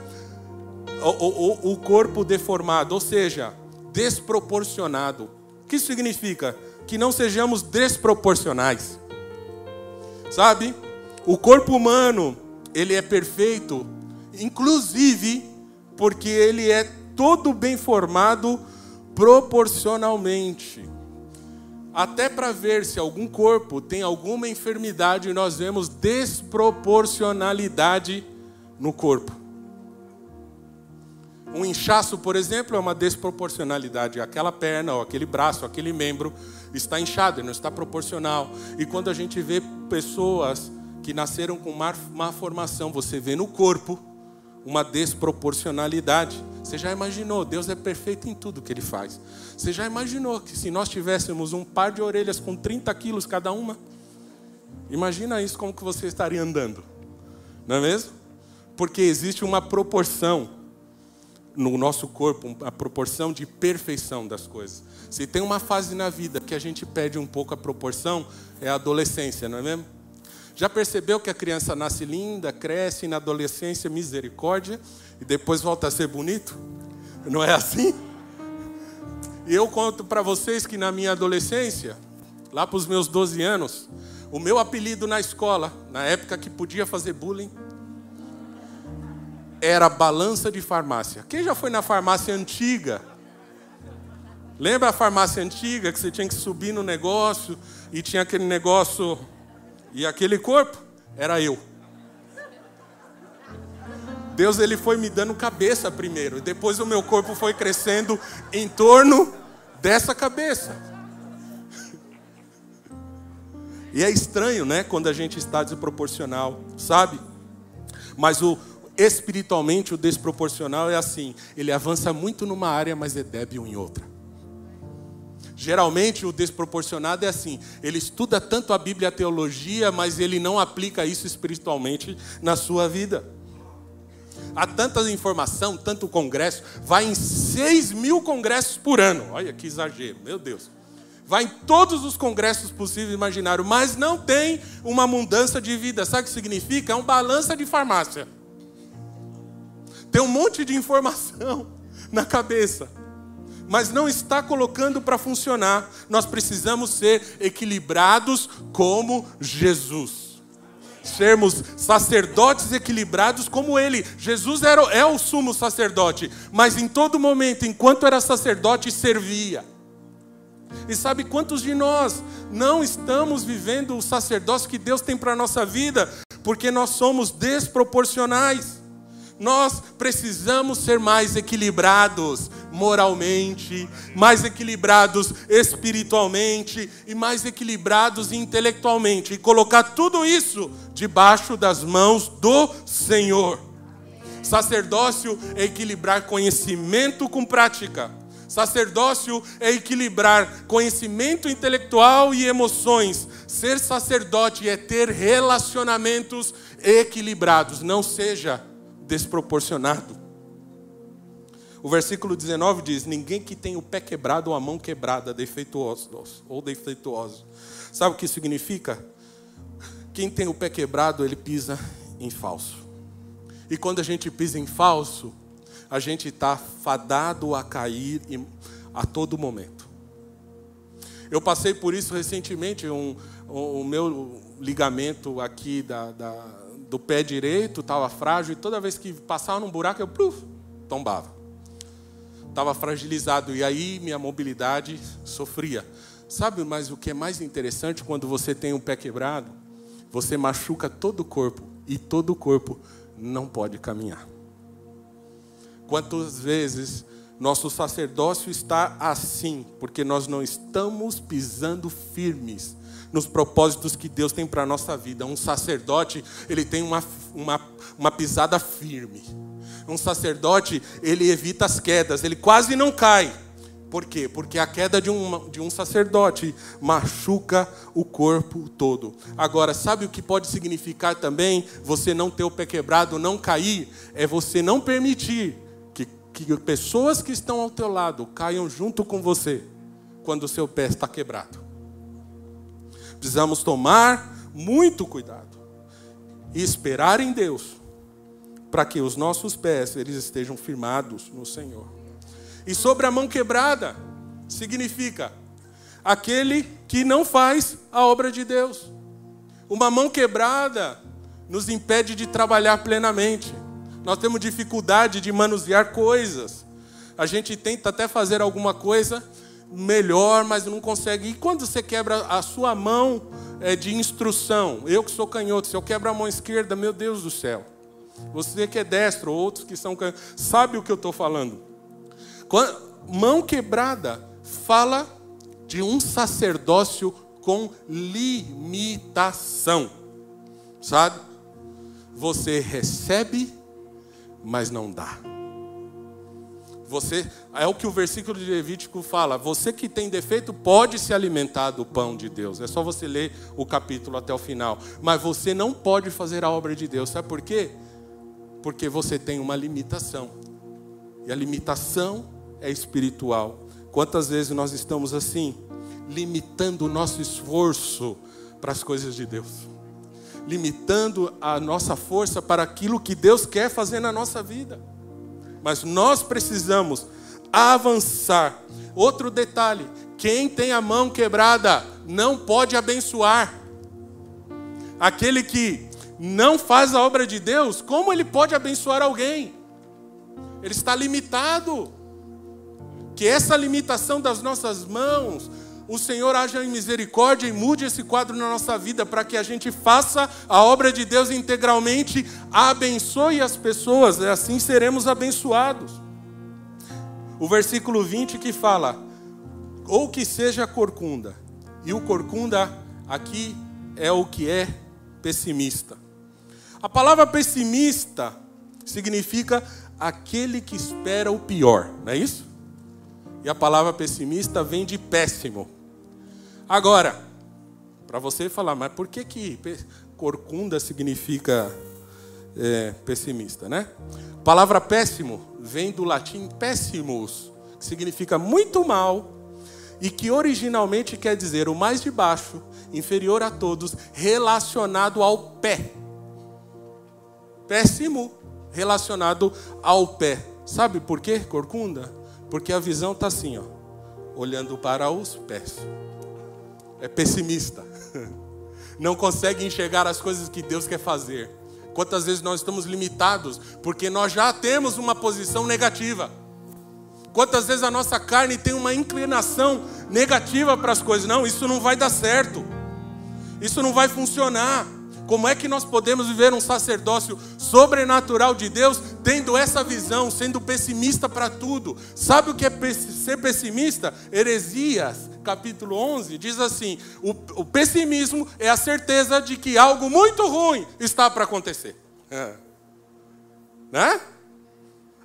o, o, o corpo deformado, ou seja, desproporcionado. O que significa? Que não sejamos desproporcionais. Sabe? O corpo humano, ele é perfeito inclusive porque ele é todo bem formado proporcionalmente. Até para ver se algum corpo tem alguma enfermidade, nós vemos desproporcionalidade no corpo. Um inchaço, por exemplo, é uma desproporcionalidade. Aquela perna, ou aquele braço, aquele membro está inchado, não está proporcional. E quando a gente vê pessoas que nasceram com má formação, você vê no corpo uma desproporcionalidade. Você já imaginou? Deus é perfeito em tudo que ele faz. Você já imaginou que se nós tivéssemos um par de orelhas com 30 quilos cada uma? Imagina isso como que você estaria andando. Não é mesmo? Porque existe uma proporção no nosso corpo, uma proporção de perfeição das coisas. Se tem uma fase na vida que a gente perde um pouco a proporção, é a adolescência, não é mesmo? Já percebeu que a criança nasce linda, cresce na adolescência, misericórdia, e depois volta a ser bonito? Não é assim? E eu conto para vocês que na minha adolescência, lá para os meus 12 anos, o meu apelido na escola, na época que podia fazer bullying, era balança de farmácia. Quem já foi na farmácia antiga? Lembra a farmácia antiga que você tinha que subir no negócio e tinha aquele negócio E aquele corpo era eu. Deus ele foi me dando cabeça primeiro, depois o meu corpo foi crescendo em torno dessa cabeça. E é estranho, né, quando a gente está desproporcional, sabe? Mas o espiritualmente o desproporcional é assim, ele avança muito numa área, mas é débil em outra. Geralmente o desproporcionado é assim, ele estuda tanto a Bíblia e a teologia, mas ele não aplica isso espiritualmente na sua vida. Há tanta informação, tanto congresso, vai em 6 mil congressos por ano. Olha que exagero, meu Deus. Vai em todos os congressos possíveis e imaginários, mas não tem uma mudança de vida. Sabe o que significa? É um balança de farmácia. Tem um monte de informação na cabeça mas não está colocando para funcionar. Nós precisamos ser equilibrados como Jesus. Sermos sacerdotes equilibrados como Ele. Jesus era, é o sumo sacerdote, mas em todo momento, enquanto era sacerdote, servia. E sabe quantos de nós não estamos vivendo o sacerdócio que Deus tem para a nossa vida, porque nós somos desproporcionais? Nós precisamos ser mais equilibrados moralmente, mais equilibrados espiritualmente e mais equilibrados intelectualmente e colocar tudo isso debaixo das mãos do Senhor. Sacerdócio é equilibrar conhecimento com prática. Sacerdócio é equilibrar conhecimento intelectual e emoções. Ser sacerdote é ter relacionamentos equilibrados. Não seja desproporcionado. O versículo 19 diz: Ninguém que tem o pé quebrado ou a mão quebrada, defeituoso ou defeituoso. Sabe o que significa? Quem tem o pé quebrado, ele pisa em falso. E quando a gente pisa em falso, a gente está fadado a cair a todo momento. Eu passei por isso recentemente, um, o meu ligamento aqui da, da do pé direito estava frágil e toda vez que passava num buraco eu pluf, tombava. Estava fragilizado e aí minha mobilidade sofria. Sabe, mas o que é mais interessante quando você tem um pé quebrado? Você machuca todo o corpo e todo o corpo não pode caminhar. Quantas vezes nosso sacerdócio está assim, porque nós não estamos pisando firmes nos propósitos que Deus tem para a nossa vida. Um sacerdote, ele tem uma, uma, uma pisada firme. Um sacerdote, ele evita as quedas, ele quase não cai. Por quê? Porque a queda de um, de um sacerdote machuca o corpo todo. Agora, sabe o que pode significar também você não ter o pé quebrado, não cair? É você não permitir que, que pessoas que estão ao teu lado caiam junto com você quando o seu pé está quebrado. Precisamos tomar muito cuidado e esperar em Deus para que os nossos pés eles estejam firmados no Senhor. E sobre a mão quebrada significa aquele que não faz a obra de Deus. Uma mão quebrada nos impede de trabalhar plenamente. Nós temos dificuldade de manusear coisas. A gente tenta até fazer alguma coisa, melhor, mas não consegue. E quando você quebra a sua mão é, de instrução, eu que sou canhoto, se eu quebro a mão esquerda, meu Deus do céu. Você que é destro, outros que são canhotos, sabe o que eu estou falando. Mão quebrada fala de um sacerdócio com limitação, sabe? Você recebe, mas não dá. Você é o que o versículo de Levítico fala. Você que tem defeito pode se alimentar do pão de Deus. É só você ler o capítulo até o final. Mas você não pode fazer a obra de Deus. Sabe por quê? Porque você tem uma limitação. E a limitação é espiritual. Quantas vezes nós estamos assim, limitando o nosso esforço para as coisas de Deus? Limitando a nossa força para aquilo que Deus quer fazer na nossa vida mas nós precisamos avançar. Outro detalhe: quem tem a mão quebrada não pode abençoar. Aquele que não faz a obra de Deus, como ele pode abençoar alguém? Ele está limitado. Que essa limitação das nossas mãos o Senhor haja em misericórdia e mude esse quadro na nossa vida para que a gente faça a obra de Deus integralmente, abençoe as pessoas, e assim seremos abençoados. O versículo 20 que fala: ou que seja corcunda, e o corcunda aqui é o que é pessimista. A palavra pessimista significa aquele que espera o pior, não é isso? E a palavra pessimista vem de péssimo. Agora, para você falar, mas por que que corcunda significa é, pessimista, né? A palavra péssimo vem do latim péssimus, que significa muito mal e que originalmente quer dizer o mais de baixo, inferior a todos, relacionado ao pé. Péssimo relacionado ao pé. Sabe por quê, corcunda? Porque a visão está assim, ó, olhando para os pés. É pessimista. Não consegue enxergar as coisas que Deus quer fazer. Quantas vezes nós estamos limitados porque nós já temos uma posição negativa. Quantas vezes a nossa carne tem uma inclinação negativa para as coisas? Não, isso não vai dar certo. Isso não vai funcionar. Como é que nós podemos viver um sacerdócio sobrenatural de Deus tendo essa visão, sendo pessimista para tudo? Sabe o que é ser pessimista? Heresias, capítulo 11, diz assim: o, o pessimismo é a certeza de que algo muito ruim está para acontecer. É. Né?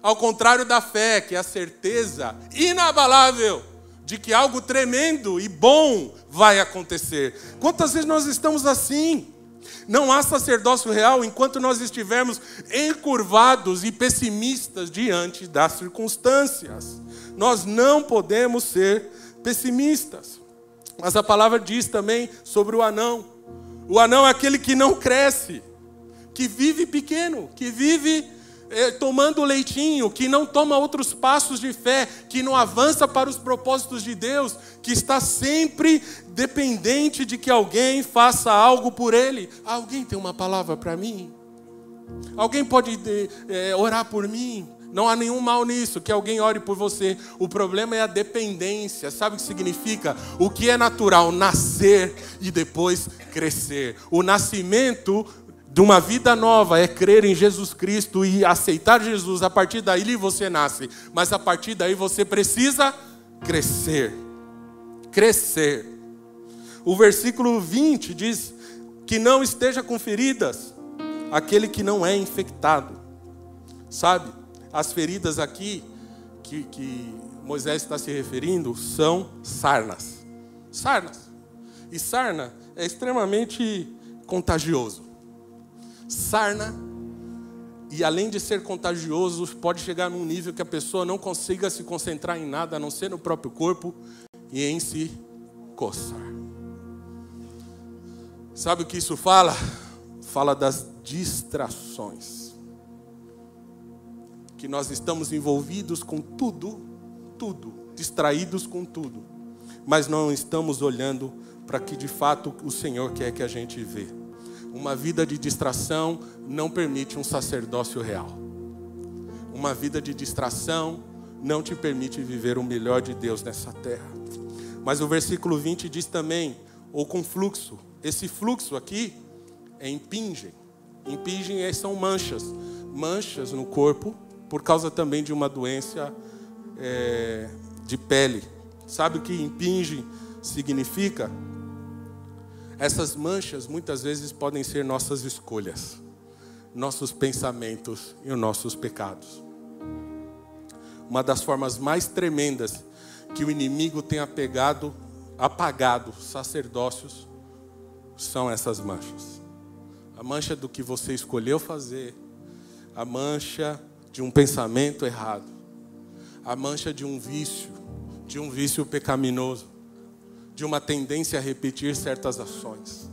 Ao contrário da fé, que é a certeza inabalável de que algo tremendo e bom vai acontecer. Quantas vezes nós estamos assim? Não há sacerdócio real enquanto nós estivermos encurvados e pessimistas diante das circunstâncias. Nós não podemos ser pessimistas. Mas a palavra diz também sobre o anão. O anão é aquele que não cresce, que vive pequeno, que vive tomando leitinho, que não toma outros passos de fé, que não avança para os propósitos de Deus, que está sempre dependente de que alguém faça algo por ele. Alguém tem uma palavra para mim? Alguém pode é, orar por mim? Não há nenhum mal nisso, que alguém ore por você. O problema é a dependência. Sabe o que significa? O que é natural? Nascer e depois crescer. O nascimento de uma vida nova é crer em Jesus Cristo e aceitar Jesus. A partir daí você nasce, mas a partir daí você precisa crescer. Crescer. O versículo 20 diz que não esteja com feridas aquele que não é infectado. Sabe, as feridas aqui que, que Moisés está se referindo são sarnas. Sarnas. E sarna é extremamente contagioso sarna, e além de ser contagioso, pode chegar num nível que a pessoa não consiga se concentrar em nada a não ser no próprio corpo e em se coçar. Sabe o que isso fala? Fala das distrações. Que nós estamos envolvidos com tudo, tudo, distraídos com tudo, mas não estamos olhando para que de fato o Senhor quer que a gente vê. Uma vida de distração não permite um sacerdócio real. Uma vida de distração não te permite viver o melhor de Deus nessa terra. Mas o versículo 20 diz também, ou com fluxo. Esse fluxo aqui é impingem. Impingem são manchas. Manchas no corpo, por causa também de uma doença é, de pele. Sabe o que impingem significa? Essas manchas muitas vezes podem ser nossas escolhas, nossos pensamentos e os nossos pecados. Uma das formas mais tremendas que o inimigo tem apegado, apagado sacerdócios são essas manchas. A mancha do que você escolheu fazer, a mancha de um pensamento errado, a mancha de um vício, de um vício pecaminoso de uma tendência a repetir certas ações.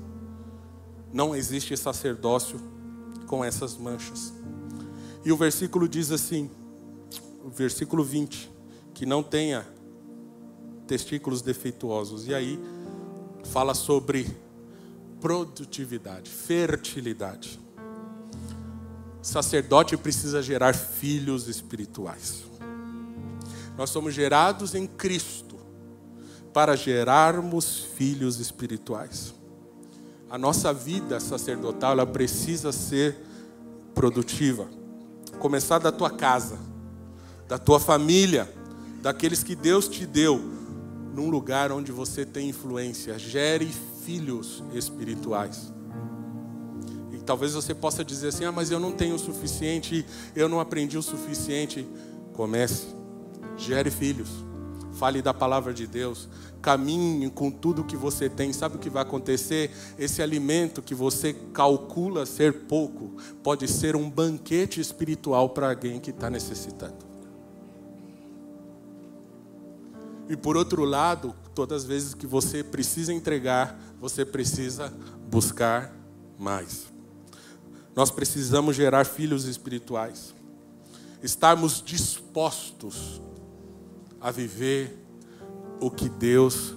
Não existe sacerdócio com essas manchas. E o versículo diz assim, o versículo 20, que não tenha testículos defeituosos. E aí fala sobre produtividade, fertilidade. Sacerdote precisa gerar filhos espirituais. Nós somos gerados em Cristo para gerarmos filhos espirituais. A nossa vida sacerdotal ela precisa ser produtiva. Começar da tua casa, da tua família, daqueles que Deus te deu, num lugar onde você tem influência. Gere filhos espirituais. E talvez você possa dizer assim: ah, mas eu não tenho o suficiente, eu não aprendi o suficiente. Comece, gere filhos, fale da palavra de Deus, caminhe com tudo que você tem. Sabe o que vai acontecer? Esse alimento que você calcula ser pouco pode ser um banquete espiritual para alguém que está necessitando. E por outro lado, todas as vezes que você precisa entregar, você precisa buscar mais. Nós precisamos gerar filhos espirituais. Estarmos dispostos a viver o que Deus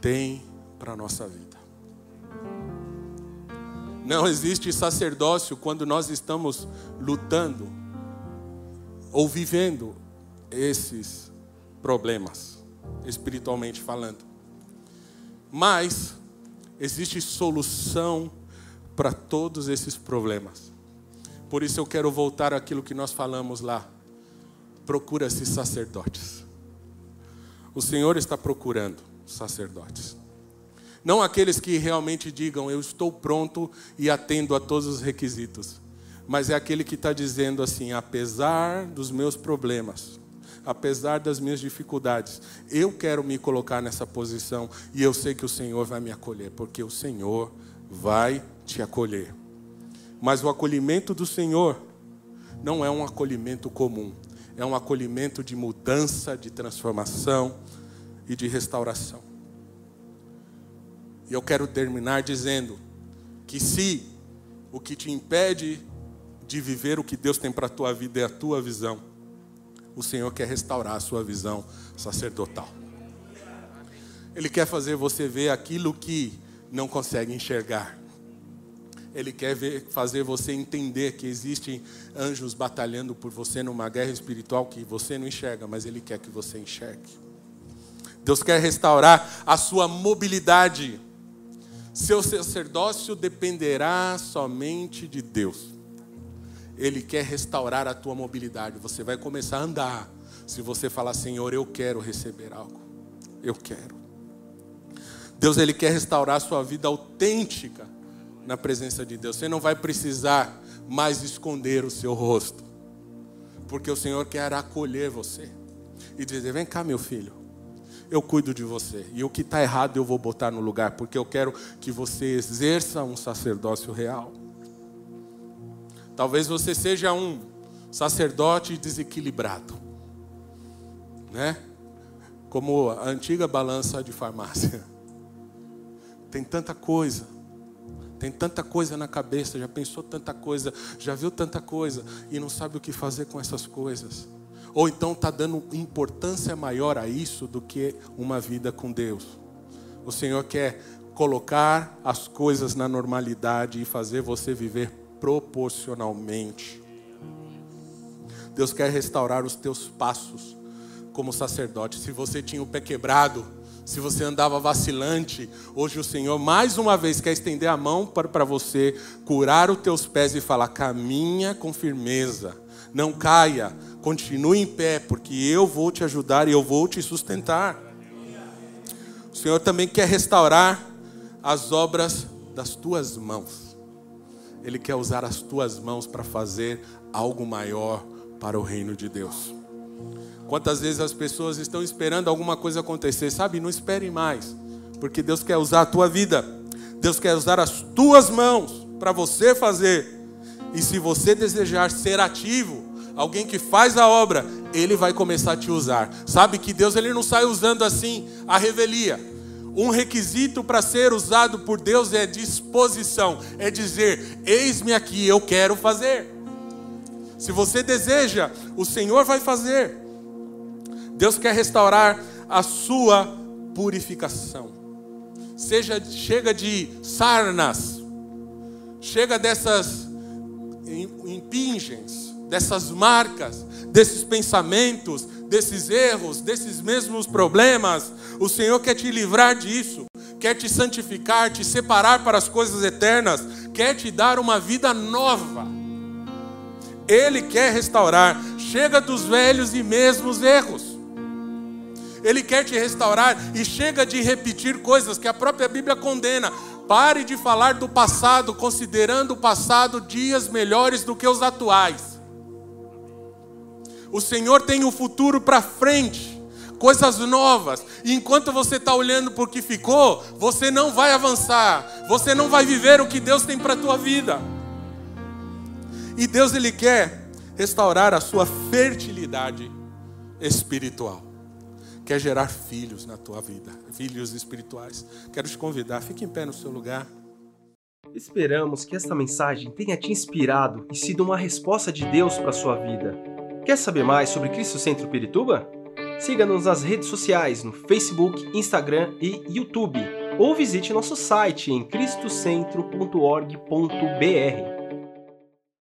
tem para a nossa vida. Não existe sacerdócio quando nós estamos lutando ou vivendo esses problemas, espiritualmente falando. Mas existe solução para todos esses problemas. Por isso eu quero voltar àquilo que nós falamos lá. Procura-se sacerdotes. O Senhor está procurando sacerdotes. Não aqueles que realmente digam, eu estou pronto e atendo a todos os requisitos. Mas é aquele que está dizendo assim: apesar dos meus problemas, apesar das minhas dificuldades, eu quero me colocar nessa posição e eu sei que o Senhor vai me acolher, porque o Senhor vai te acolher. Mas o acolhimento do Senhor não é um acolhimento comum, é um acolhimento de mudança, de transformação e de restauração. E eu quero terminar dizendo que se o que te impede de viver o que Deus tem para a tua vida é a tua visão, o Senhor quer restaurar a sua visão sacerdotal. Ele quer fazer você ver aquilo que não consegue enxergar. Ele quer ver, fazer você entender que existem anjos batalhando por você numa guerra espiritual que você não enxerga, mas Ele quer que você enxergue. Deus quer restaurar a sua mobilidade. Seu sacerdócio dependerá somente de Deus. Ele quer restaurar a tua mobilidade. Você vai começar a andar. Se você falar, Senhor, eu quero receber algo. Eu quero. Deus, Ele quer restaurar a sua vida autêntica na presença de Deus. Você não vai precisar mais esconder o seu rosto. Porque o Senhor quer acolher você. E dizer: Vem cá, meu filho. Eu cuido de você. E o que está errado eu vou botar no lugar. Porque eu quero que você exerça um sacerdócio real. Talvez você seja um sacerdote desequilibrado, né? Como a antiga balança de farmácia. Tem tanta coisa, tem tanta coisa na cabeça, já pensou tanta coisa, já viu tanta coisa e não sabe o que fazer com essas coisas. Ou então está dando importância maior a isso do que uma vida com Deus. O Senhor quer colocar as coisas na normalidade e fazer você viver proporcionalmente. Deus quer restaurar os teus passos como sacerdote. Se você tinha o pé quebrado, se você andava vacilante, hoje o Senhor mais uma vez quer estender a mão para você, curar os teus pés e falar: caminha com firmeza, não caia, continue em pé, porque eu vou te ajudar e eu vou te sustentar. O Senhor também quer restaurar as obras das tuas mãos. Ele quer usar as tuas mãos para fazer algo maior para o reino de Deus. Quantas vezes as pessoas estão esperando alguma coisa acontecer, sabe? Não espere mais, porque Deus quer usar a tua vida, Deus quer usar as tuas mãos para você fazer. E se você desejar ser ativo, alguém que faz a obra, ele vai começar a te usar. Sabe que Deus ele não sai usando assim a revelia. Um requisito para ser usado por Deus é disposição, é dizer: Eis-me aqui, eu quero fazer. Se você deseja, o Senhor vai fazer. Deus quer restaurar a sua purificação. Seja chega de sarnas, chega dessas impingens, dessas marcas, desses pensamentos, desses erros, desses mesmos problemas. O Senhor quer te livrar disso, quer te santificar, te separar para as coisas eternas, quer te dar uma vida nova. Ele quer restaurar. Chega dos velhos e mesmos erros. Ele quer te restaurar e chega de repetir coisas que a própria Bíblia condena. Pare de falar do passado, considerando o passado dias melhores do que os atuais. O Senhor tem o futuro para frente, coisas novas. E enquanto você está olhando por que ficou, você não vai avançar. Você não vai viver o que Deus tem para a tua vida. E Deus ele quer restaurar a sua fertilidade espiritual. Quer gerar filhos na tua vida, filhos espirituais. Quero te convidar, fique em pé no seu lugar. Esperamos que esta mensagem tenha te inspirado e sido uma resposta de Deus para a sua vida. Quer saber mais sobre Cristo Centro Pirituba? Siga-nos nas redes sociais no Facebook, Instagram e YouTube, ou visite nosso site em cristocentro.org.br.